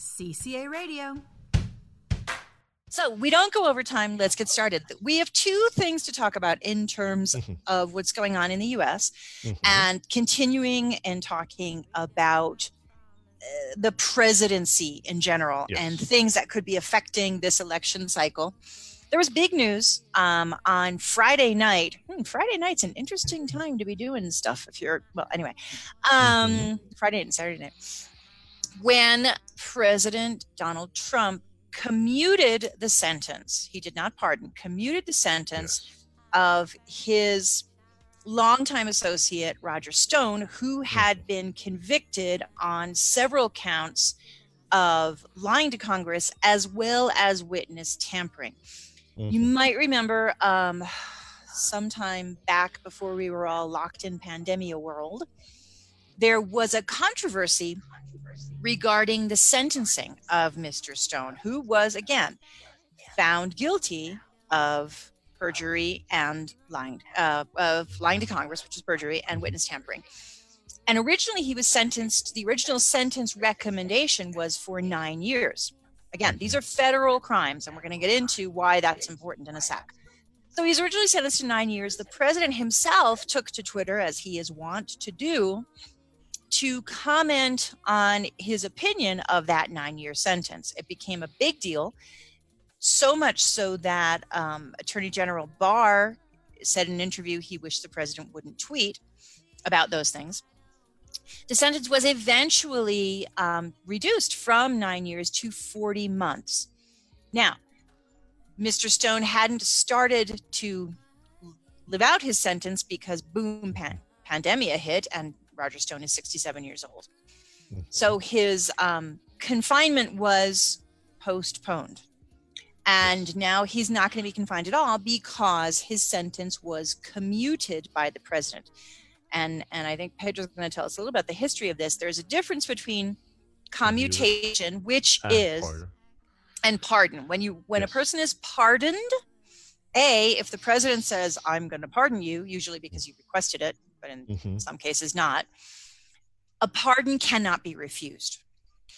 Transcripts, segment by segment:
CCA Radio. So we don't go over time. Let's get started. We have two things to talk about in terms Mhm. of what's going on in the US Mhm. and continuing and talking about uh, the presidency in general Yes. and things that could be affecting this election cycle. There was big news um, on Friday night. Hmm, Friday night's an interesting time to be doing stuff if you're, well, anyway, um, Friday night and Saturday night. When President Donald Trump commuted the sentence, he did not pardon, commuted the sentence Yes. of his longtime associate Roger Stone, who had been convicted on several counts of lying to Congress as well as witness tampering. You Mhm. might remember um, sometime back before we were all locked in pandemia world, there was a controversy regarding the sentencing of Mr. Stone, who was again found guilty of perjury and lying uh, of lying to Congress, which is perjury and witness tampering. And originally, he was sentenced. The original sentence recommendation was for nine years. Again, these are federal crimes, and we're going to get into why that's important in a sec. So he's originally sentenced to nine years. The president himself took to Twitter, as he is wont to do, to comment on his opinion of that nine year sentence. It became a big deal, so much so that um, Attorney General Barr said in an interview he wished the president wouldn't tweet about those things. The sentence was eventually um, reduced from nine years to 40 months. Now, Mr. Stone hadn't started to live out his sentence because boom, pan- pandemia hit, and Roger Stone is 67 years old. So his um, confinement was postponed. And now he's not going to be confined at all because his sentence was commuted by the president. And, and I think Pedro's going to tell us a little about the history of this. There's a difference between commutation, which And is pardon. and pardon. When you when Yes. a person is pardoned, a if the president says I'm going to pardon you, usually because you requested it, but in Mhm. some cases not, a pardon cannot be refused.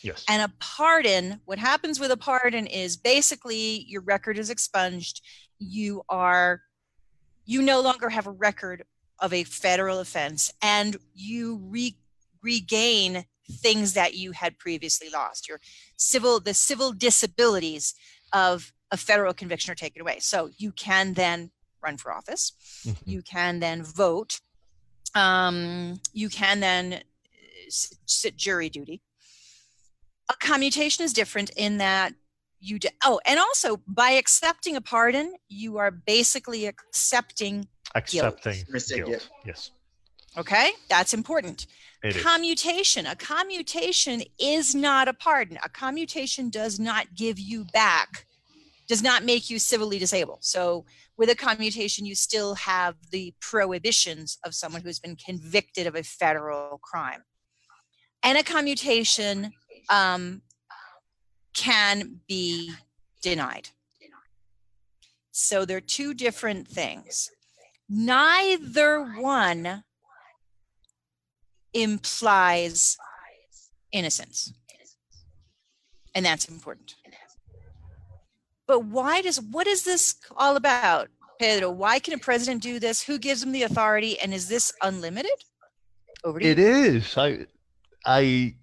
Yes. And a pardon, what happens with a pardon is basically your record is expunged. You are you no longer have a record of a federal offense and you re- regain things that you had previously lost. Your civil the civil disabilities of a federal conviction are taken away. So you can then run for office. Mhm. You can then vote. Um, you can then uh, sit jury duty. A commutation is different in that you d oh, and also by accepting a pardon, you are basically accepting. Accepting Mr. guilt. Guilt. Yes. Okay, that's important. It is. commutation. A commutation is not a pardon. A commutation does not give you back, does not make you civilly disabled. So, with a commutation, you still have the prohibitions of someone who's been convicted of a federal crime. And a commutation um, can be denied. So, they're two different things. Neither one implies innocence. And that's important. But why does what is this all about, Pedro? Why can a president do this? Who gives him the authority? And is this unlimited? Over to It you. is. I, I.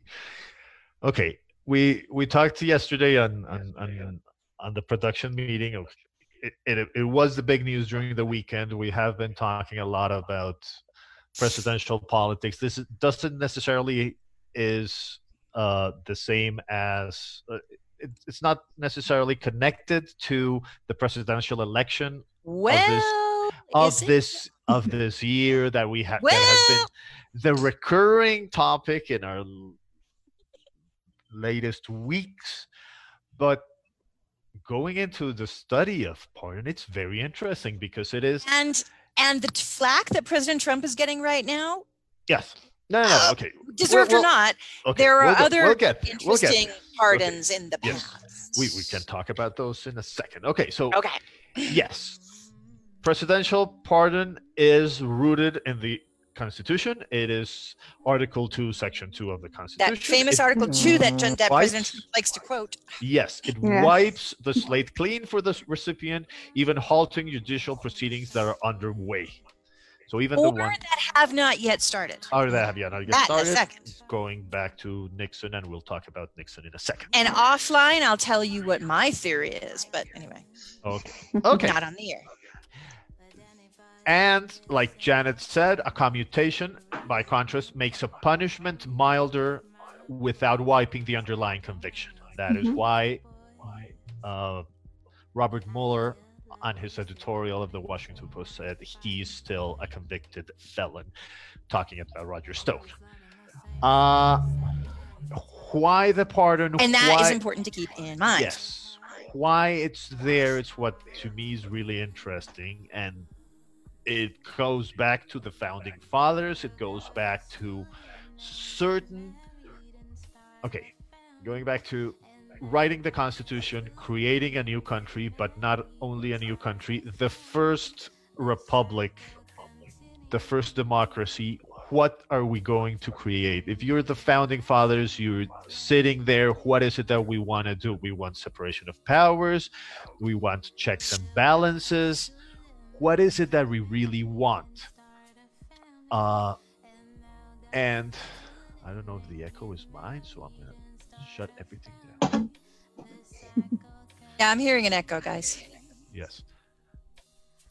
Okay, we we talked yesterday on on on, on the production meeting. Of, it, it it was the big news during the weekend. We have been talking a lot about presidential politics. This is, doesn't necessarily is uh, the same as. Uh, it, it's not necessarily connected to the presidential election Well, of is it? this of this year that we have that has been the recurring topic in our latest weeks but going into the study of porn it's very interesting because it is and and the flack that President Trump is getting right now, yes no no, no Uh, okay deserved well- or not, okay there are we'll get- other we'll get there, we'll get interesting there. pardons in the Yes. past. we, we can talk about those in a second okay so Okay. yes presidential pardon is rooted in the Constitution. It is Article 2, Section 2 of the Constitution. That famous It- Article 2 that, John- that Wipes- President Trump likes to quote. Yes, it Yeah. wipes the slate clean for the recipient, even halting judicial proceedings that are underway. So even Or the one that have not yet started. or that have yet not get That in a started, second. going back to Nixon, and we'll talk about Nixon in a second. And offline, I'll tell you what my theory is. But anyway, Okay. Okay. not on the air. And like Janet said, a commutation, by contrast, makes a punishment milder without wiping the underlying conviction. That is Mhm. why uh, Robert Mueller, on his editorial of the Washington Post, said he's still a convicted felon, talking about Roger Stone. Uh, why the pardon? And that is why, important to keep in mind. Yes. Why it's there, it's what to me is really interesting. And it goes back to the founding fathers, it goes back to certain. Okay, going back to writing the Constitution, creating a new country, but not only a new country, the first republic, the first democracy. What are we going to create? If you're the founding fathers, you're sitting there. What is it that we want to do? We want separation of powers. We want checks and balances. What is it that we really want? Uh, and I don't know if the echo is mine, so I'm gonna shut everything down. Yeah, I'm hearing an echo, guys. Yes.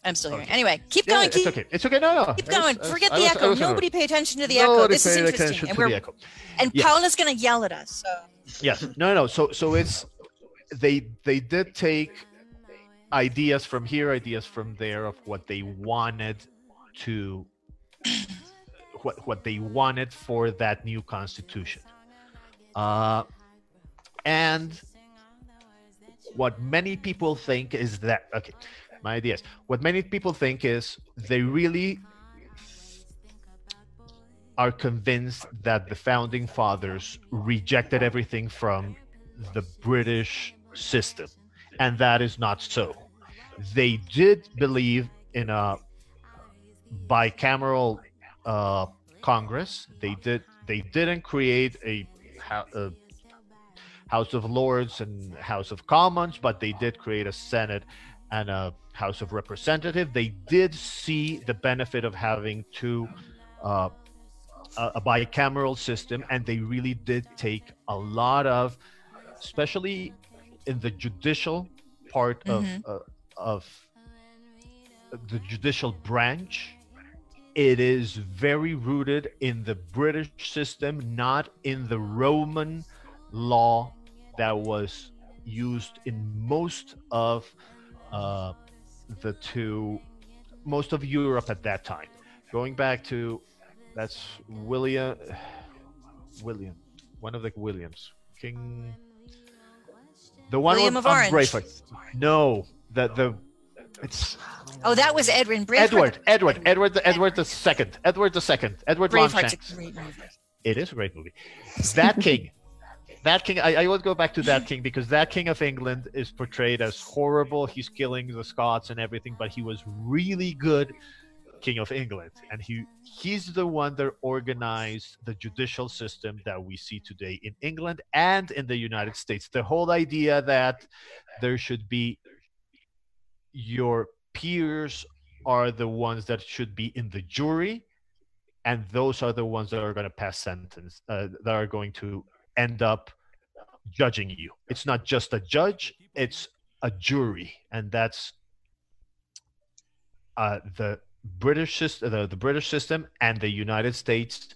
I'm still hearing. Okay. Anyway, keep Yeah, going. it's Keep, okay. It's okay. No, no. keep was- going. Was- Forget I the was- echo. was gonna- Nobody pay attention to the echo. This is interesting. And, we're, echo. and Yes. Paula's going to yell at us. So Yes. No, no. So, so it's they they did take ideas from here, ideas from there of what they wanted to what what they wanted for that new constitution. Uh, and what many people think is that okay, my ideas. What many people think is they really are convinced that the founding fathers rejected everything from the British system, and that is not so. They did believe in a bicameral uh, Congress. They did. They didn't create a, a House of Lords and House of Commons, but they did create a Senate and a House of Representatives. They did see the benefit of having two. Uh, a, a bicameral system, and they really did take a lot of, especially in the judicial part Mhm. of uh, of the judicial branch. It is very rooted in the British system, not in the Roman law that was used in most of uh, the two, most of Europe at that time. Going back to that's William. William, one of the Williams, King. The one William of Orange. Braveheart. No, the the. It's Oh, that was Edwin Braveheart. Edward. Edward. Edward. The, Edward the second. Edward the second. Edward Braveheart's a great movie. It is a great movie. That king. That king. I, I would go back to that king because that king of England is portrayed as horrible. He's killing the Scots and everything, but he was really good king of England, and he he's the one that organized the judicial system that we see today in England and in the United States. The whole idea that there should be your peers are the ones that should be in the jury and those are the ones that are going to pass sentence uh, that are going to end up judging you. It's not just a judge it's a jury. And that's uh, the british system the, the british system and the united states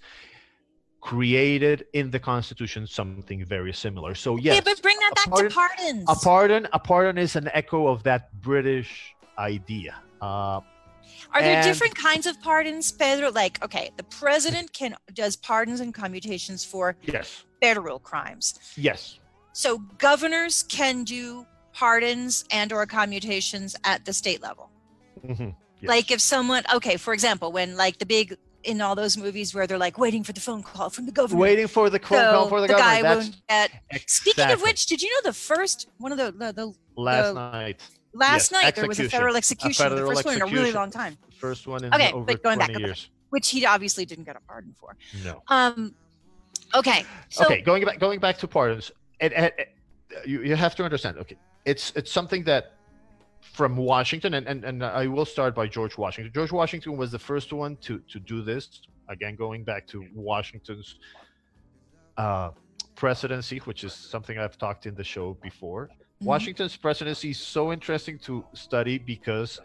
created in the constitution something very similar. So yes Yeah, but bring that back pardon- to pardons. a pardon a pardon is an echo of that british idea. Uh, Are there and- different kinds of pardons, Pedro? Like, okay, the president can does pardons and commutations for yes federal crimes. yes So governors can do pardons and or commutations at the state level. Mhm. Yes. Like if someone, okay, for example, when like the big in all those movies where they're like waiting for the phone call from the governor. waiting for the phone so call for the, the guy government that's won't get. Speaking of which, did you know the first one of the the, the last the- night last Yes, night there was a execution. federal execution, the federal first one in a really long time. first one in Okay, over but going back, 20 okay. years which he obviously didn't get a pardon for. No. Um, okay. So, okay, going back going back to pardons, it, it, it- you, you have to understand. Okay, it's it's something that from Washington, and, and and I will start by George Washington. George Washington was the first one to to do this. Again, going back to Washington's uh, presidency, which is something I've talked in the show before. Mhm. Washington's presidency is so interesting to study because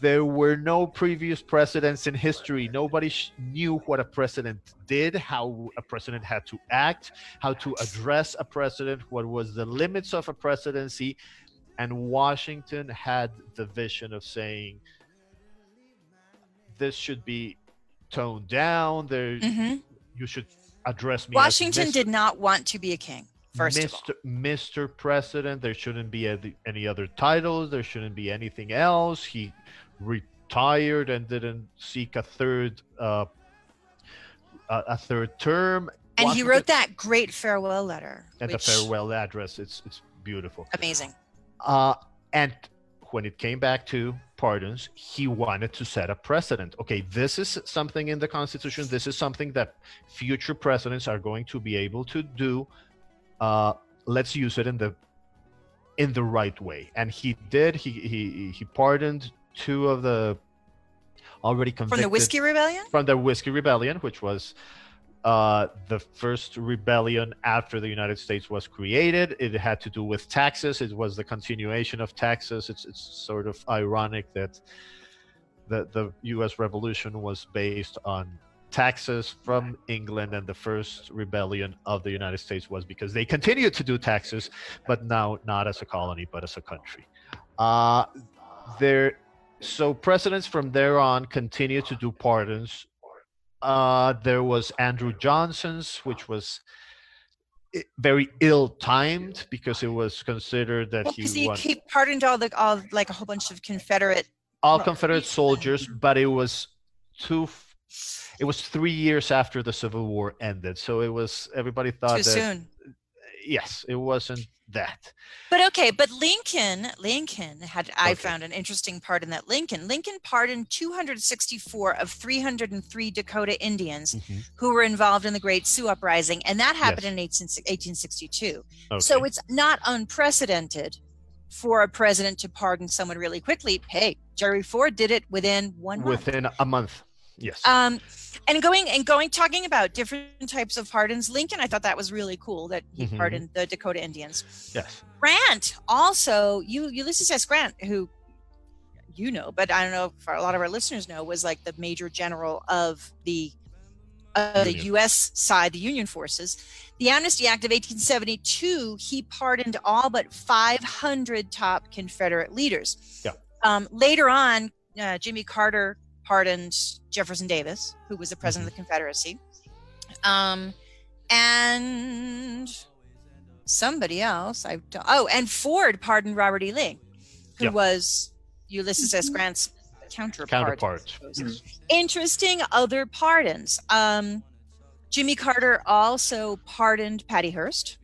there were no previous precedents in history. Nobody sh- knew what a president did, how a president had to act, how to address a president, what was the limits of a presidency. And Washington had the vision of saying, this should be toned down. There, Mhm. you should address me. Washington did not want to be a king. First Mr. Mr. President, there shouldn't be any, other titles. There shouldn't be anything else. He retired and didn't seek a third uh, a, third term. and he wrote that great farewell letter. and which, the farewell address. It's it's beautiful. Amazing. Uh, and when it came back to pardons, he wanted to set a precedent. Okay, this is something in the Constitution. This is something that future presidents are going to be able to do. Uh, let's use it in the in the right way. And he did. He he he pardoned two of the already convicted From the Whiskey Rebellion? from the Whiskey Rebellion, which was uh, the first rebellion after the United States was created. It had to do with taxes. It was the continuation of taxes. It's it's sort of ironic that the the U.S. Revolution was based on taxes from England, and the first rebellion of the United States was because they continued to do taxes, but now not as a colony, but as a country. Uh, there so presidents from there on continued to do pardons. Uh, there was Andrew Johnson's, which was very ill-timed because it was considered that Well, he he, won he pardoned all the all like a whole bunch of Confederate. all Confederate soldiers, but it was two. It was three years after the Civil War ended, so it was everybody thought Too that soon. yes, it wasn't that. But okay, but Lincoln, Lincoln had I Okay. found an interesting part in that Lincoln. Lincoln pardoned 264 of 303 Dakota Indians mm-hmm. who were involved in the Great Sioux Uprising, and that happened Yes. in 18, 1862. Okay. So it's not unprecedented for a president to pardon someone really quickly. Hey, Jerry Ford did it within one month. within a month. Yes. Um, and going and going talking about different types of pardons, Lincoln, I thought that was really cool that he Mhm. pardoned the Dakota Indians. yes. Grant also, you Ulysses S. Grant, who you know, but I don't know if a lot of our listeners know, was like the major general of the uh, the U.S. side, the Union forces. The Amnesty Act of 1872, he pardoned all but 500 top Confederate leaders. Yeah. Um, later on, uh, Jimmy Carter pardoned Jefferson Davis, who was the president of the Confederacy. Um, and somebody else. I don't, oh, and Ford pardoned Robert E. Lee, who Yeah. was Ulysses S. Grant's counterpart. I Counterpart. Interesting other pardons. Um, Jimmy Carter also pardoned Patty Hearst.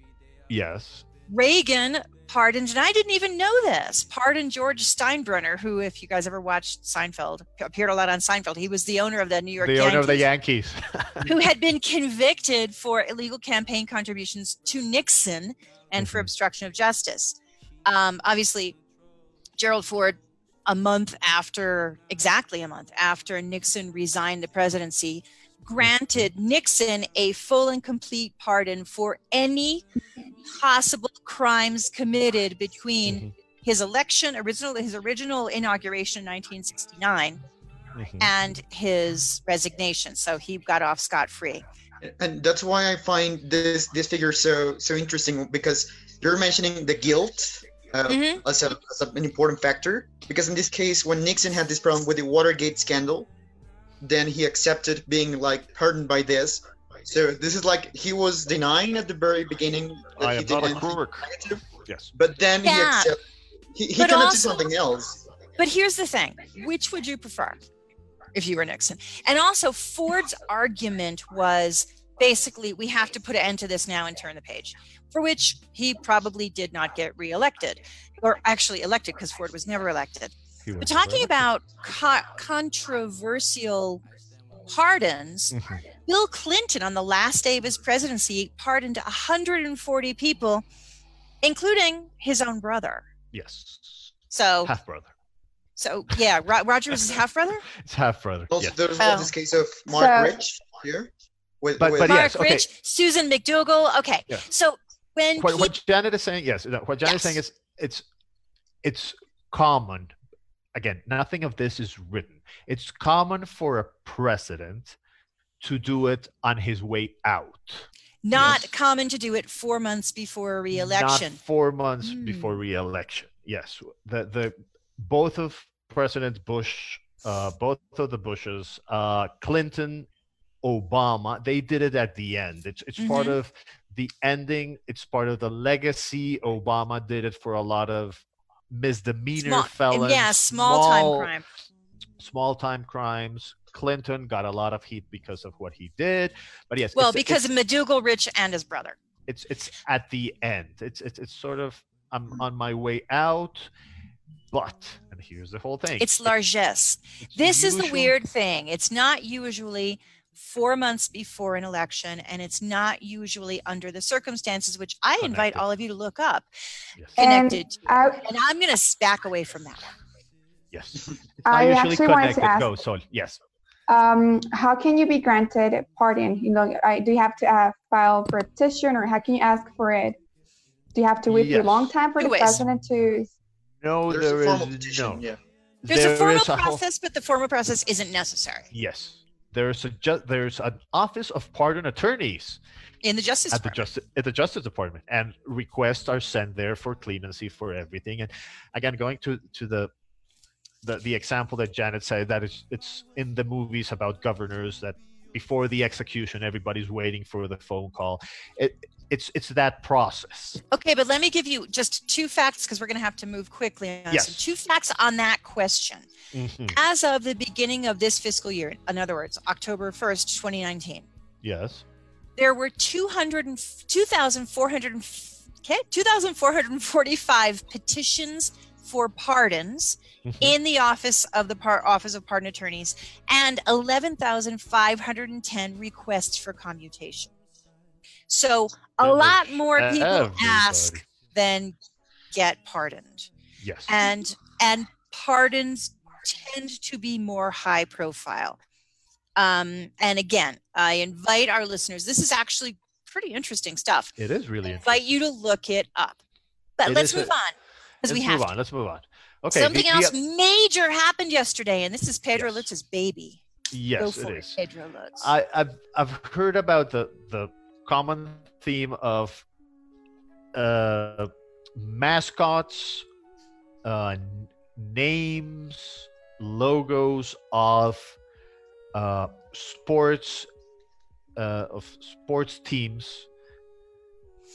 Yes. Reagan pardoned, and I didn't even know this, pardoned George Steinbrenner, who, if you guys ever watched Seinfeld, appeared a lot on Seinfeld. He was the owner of the New York the Yankees owner of the Yankees. who had been convicted for illegal campaign contributions to Nixon and for Mhm. obstruction of justice. Um, obviously, Gerald Ford, a month after, exactly a month after Nixon resigned the presidency, granted Nixon a full and complete pardon for any possible crimes committed between Mhm. his election, original his original inauguration in 1969 Mhm. and his resignation. So he got off scot free. and that's why I find this this figure so so interesting because you're mentioning the guilt uh, Mhm. as, a, as a- an important factor. Because in this case, when Nixon had this problem with the Watergate scandal, then he accepted being like pardoned by this. So this is like he was denying at the very beginning that I he did not a anything crook. negative, Yes. but then he accepted. He, he But committed also- something else. But here's the thing which would you prefer if you were Nixon? And also, Ford's argument was basically we have to put an end to this now and turn the page, for which he probably did not get reelected or actually elected because Ford was never elected. He We're was talking about co- controversial pardons, Mhm. Bill Clinton, on the last day of his presidency, pardoned 140 people, including his own brother. Yes. So, Half brother. so yeah, Ro- Roger was his half brother. It's half brother. Also, Yes. there's Oh. this case of Marc So- Rich here. With, But- with, but Marc yes, okay. Rich, Susan McDougal. Okay, Yeah. so when What, peop- what Janet is saying, yes. no, What Janet is saying is it's it's common. Again, nothing of this is written. It's common for a president to do it on his way out. not yes. common to do it four months before a re-election. Not four months before Hmm. re-election. Yes, the the both of President Bush, uh, both of the Bushes, uh, Clinton, Obama, they did it at the end. It's it's part Mhm. of the ending. It's part of the legacy. Obama did it for a lot of misdemeanor Small- felons. yeah, small time crime. Small time crimes. Clinton got a lot of heat because of what he did, but yes, Well, it's- because it's, of McDougal, Rich, and his brother. it's it's at the end. It's it's it's sort of I'm mm-hmm. on my way out, but and here's the whole thing. It's largesse. It's This is the weird thing. It's not usually four months before an election, and it's not usually under the circumstances, which I invite all of you to look up, Yes. And connected. to. I, And I'm going to back away from that. Yes. It's I usually actually wanted to ask- Go, Sol. Yes. um, how can you be granted pardon? You know, I, do you have to uh, file for a petition, or how can you ask for it? Do you have to wait for a long time for Two the ways. president to? No, there's there a formal is petition. no. Yeah. There's There a formal is a whole- process, but the formal process isn't necessary yes. There's a ju- there's an office of pardon attorneys in the Justice at the justice at the Justice Department, and requests are sent there for clemency for everything. And again, going to to the the, the example that Janet said that it's it's in the movies about governors that before the execution everybody's waiting for the phone call. It it's it's that process. Okay, but let me give you just two facts because we're going to have to move quickly. On Yes. Two facts on that question. Mhm. As of the beginning of this fiscal year, in other words, October 1st, 2019, Yes. there were 200 and 2,400 okay, 2,445 petitions for pardons Mhm. in the office of the par- Office of Pardon Attorneys and 11,510 requests for commutation. So a lot more people ask than get pardoned. Yes. And and pardons tend to be more high profile. Um, and again, I invite our listeners. This is actually pretty interesting stuff. it is really I interesting. invite you to look it up. But It let's move a- on because we have move to. on. Let's move on. Okay. Something the- the- else major happened yesterday, and this is Pedro Yes. Lutz's baby. Go Yes, for it it, is. Pedro Lutz. I, I've I've heard about the the common theme of uh, mascots, uh, names, logos of uh, sports uh, of sports teams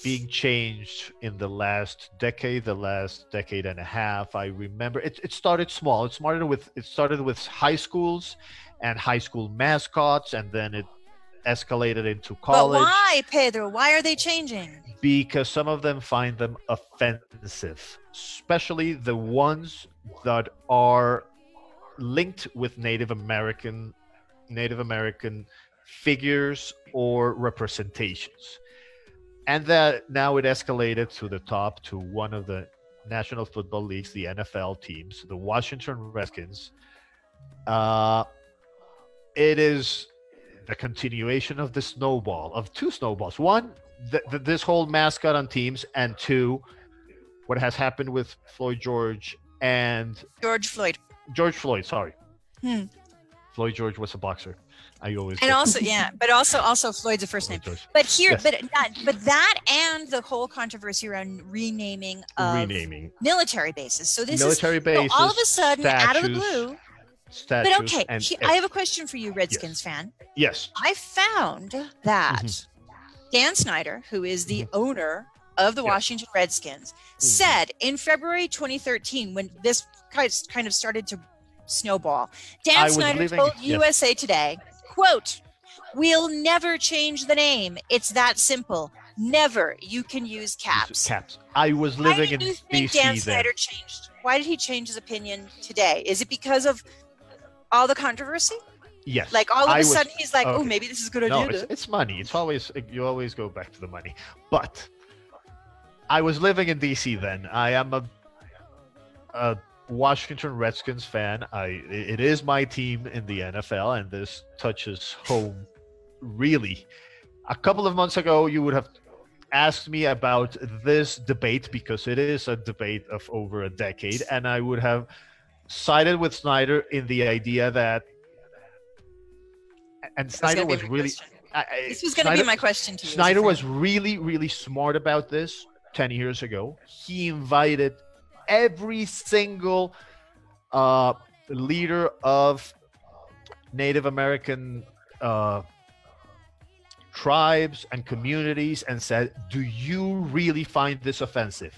being changed in the last decade, the last decade and a half. I remember it. It started small. It started with it started with high schools and high school mascots, and then it escalated into college. but why, Pedro? Why are they changing? because some of them find them offensive, especially the ones that are linked with Native American Native American figures or representations. And that now it escalated to the top to one of the National Football Leagues, the NFL teams, the Washington Redskins. Uh, it is the continuation of the snowball of two snowballs. One, th- th- this whole mascot on teams, and two, what has happened with Floyd George and George Floyd. George Floyd. Sorry, Hmm. Floyd George was a boxer. I always And also, yeah, but also, also Floyd's a first name. But here, Yes. but that, but that, and the whole controversy around renaming of renaming military bases. So this military is bases. so all of a sudden, out of the blue. Statues But okay, and he- I have a question for you, Redskins fan. yes, I found that Mm-hmm. Dan Snyder, who is the owner of the Yes. Washington Redskins, Mhm. said in February 2013, when this kind of started to snowball, Dan I Snyder living- told yes. USA Today, quote, We'll never change the name. It's that simple. Never. You can use caps. caps. I was living in you think DC Dan then. Snyder changed? Why did he change his opinion today? Is it because of all the controversy? Yes. Like all of I a was- sudden he's like, oh, maybe this is a good no, idea. it's, it's money. It's always you always go back to the money. But I was living in DC then. I am a, a Washington Redskins fan. I it is my team in the NFL, and this touches home really. A couple of months ago, you would have asked me about this debate because it is a debate of over a decade, and I would have sided with Snyder in the idea that. And Snyder was really. I- I- This was going to be my question to you. Snyder was really, really smart about this 10 years ago. He invited every single uh, leader of Native American uh, tribes and communities and said, Do you really find this offensive?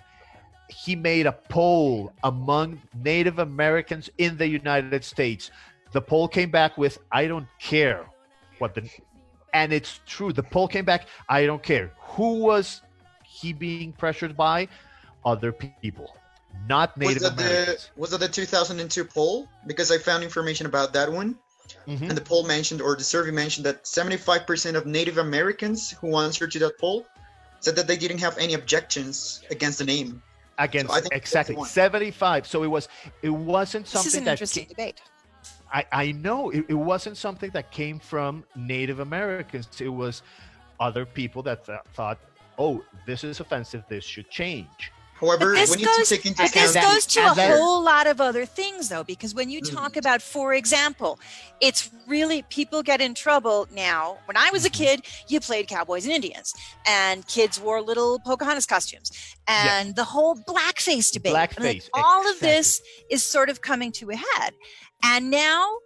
He made a poll among Native Americans in the United States. The poll came back with, I don't care what the and it's true. The poll came back. I don't care. Who was he being pressured by? Other people, not Was Native that the was that the 2002 poll? Because I found information about that one, Mhm. and the poll mentioned or the survey mentioned that 75% of Native Americans who answered to that poll said that they didn't have any objections against the name. Against I think exactly 75. So it was. It wasn't something This is something an that. interesting ca- debate. I I know it, it wasn't something that came from Native Americans. It was other people that th- thought, oh, this is offensive. This should change. However, But this we need goes- to take into account this goes to a whole lot of other things, though, because when you talk about, for example, it's really people get in trouble now. When I was a Mhm. kid, you played cowboys and Indians, and kids wore little Pocahontas costumes, and the whole blackface debate. and, like, Blackface, all of this is sort of coming to a head, and now.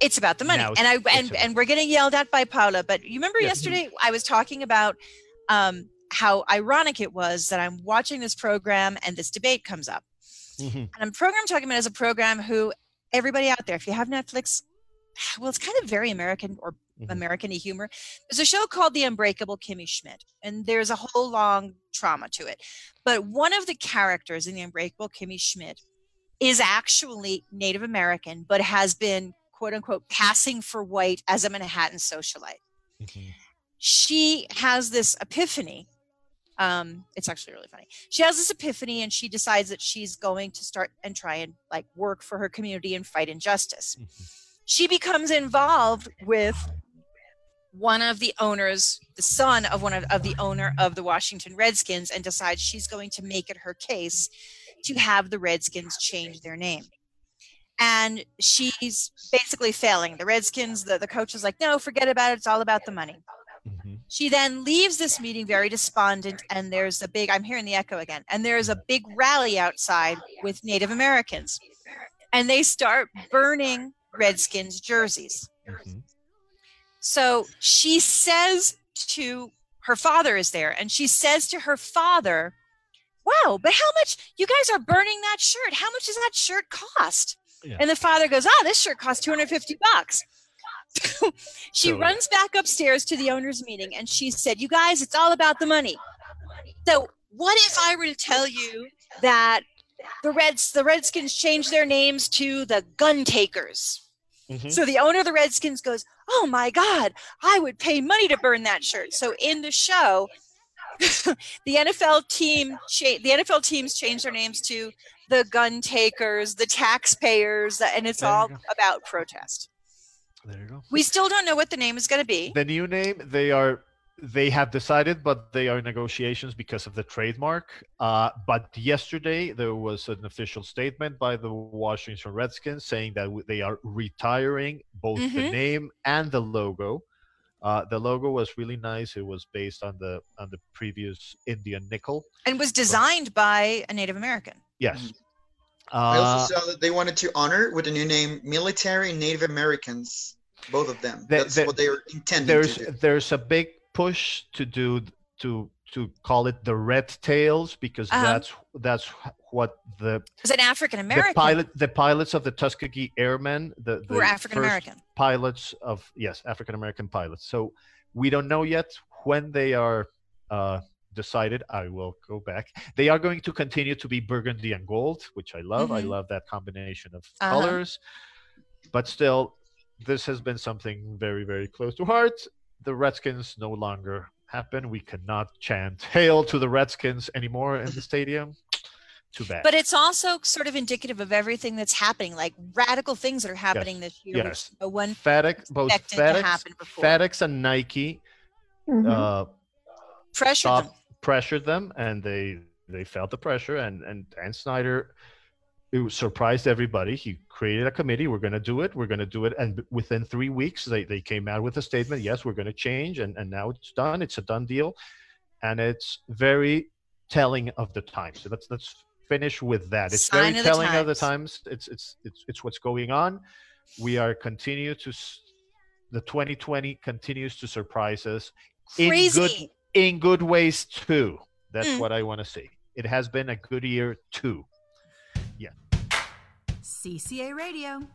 It's about the money, and I and, and we're getting yelled at by Paula. But you remember Yeah. yesterday I was talking about um, how ironic it was that I'm watching this program and this debate comes up. Mhm. And I'm program talking about as a program who everybody out there, if you have Netflix, well, it's kind of very American or Mhm. American humor. There's a show called The Unbreakable Kimmy Schmidt, and there's a whole long trauma to it. But one of the characters in The Unbreakable Kimmy Schmidt is actually Native American, but has been quote unquote passing for white as a Manhattan socialite Mhm. she has this epiphany. Um, it's actually really funny. She has this epiphany and she decides that she's going to start and try and like work for her community and fight injustice. Mhm. She becomes involved with one of the owners, the son of one of, of the owner of the Washington Redskins, and decides she's going to make it her case to have the Redskins change their name. And she's basically failing. The Redskins, the, the coach is like, no, forget about it. It's all about the money. She then leaves this meeting very despondent, and there's a big, I'm hearing the echo again, and there's a big rally outside with Native Americans. And they start burning Redskins jerseys. Mhm. So she says to her father, is there, and she says to her father, Wow, but how much you guys are burning that shirt? How much does that shirt cost? Yeah. And the father goes, Ah, this shirt costs 250 bucks. she So- runs back upstairs to the owner's meeting and she said, You guys, it's all about the money. So what if I were to tell you that the Reds the Redskins changed their names to the gun takers? Mhm. So the owner of the Redskins goes, "Oh my God, I would pay money to burn that shirt." So in the show, the NFL team, cha- the NFL teams change their names to the gun takers, the taxpayers, and it's all about protest. There you go. We still don't know what the name is going to be. The new name they are they have decided, but they are in negotiations because of the trademark. Uh, but yesterday there was an official statement by the Washington Redskins saying that they are retiring both the Mhm. name and the logo. Uh, the logo was really nice. It was based on the on the previous Indian nickel. And was designed by a Native American. Yes. Mhm. I Uh, also saw that they wanted to honor with a new name Military Native Americans, both of them. The- That's the- what they are intending there's to do. there's a big push to do to to call it the red tails because Uh-huh. that's that's what the It's an African the American pilot the pilots of the Tuskegee Airmen the, the who were African American. pilots of yes African American pilots so we don't know yet when they are uh, decided I will go back they are going to continue to be burgundy and gold which I love I Mhm. love that combination of Uh-huh. colors but still this has been something very, very close to heart. The Redskins no longer happen. We cannot chant "Hail to the Redskins" anymore in the stadium. Too bad. But it's also sort of indicative of everything that's happening, like radical things that are happening this year. yes. No one FedEx, both FedEx, happen before. FedEx and Nike Mhm. uh, pressured stop, them. Pressured them, and they they felt the pressure. And and Dan Snyder, it was- surprised everybody. He created a committee. We're going to do it. We're going to do it. And within three weeks, they they came out with a statement. Yes, we're going to change, and and now it's done. It's a done deal, and it's very telling of the times. So let's let's finish with that. It's Sign very of telling of the times. times. It's it's it's it's what's going on. We are continue to. The 2020 continues to surprise us in Crazy. good in good ways too. That's Mm. what I want to see. It has been a good year too. Yeah. CCA Radio,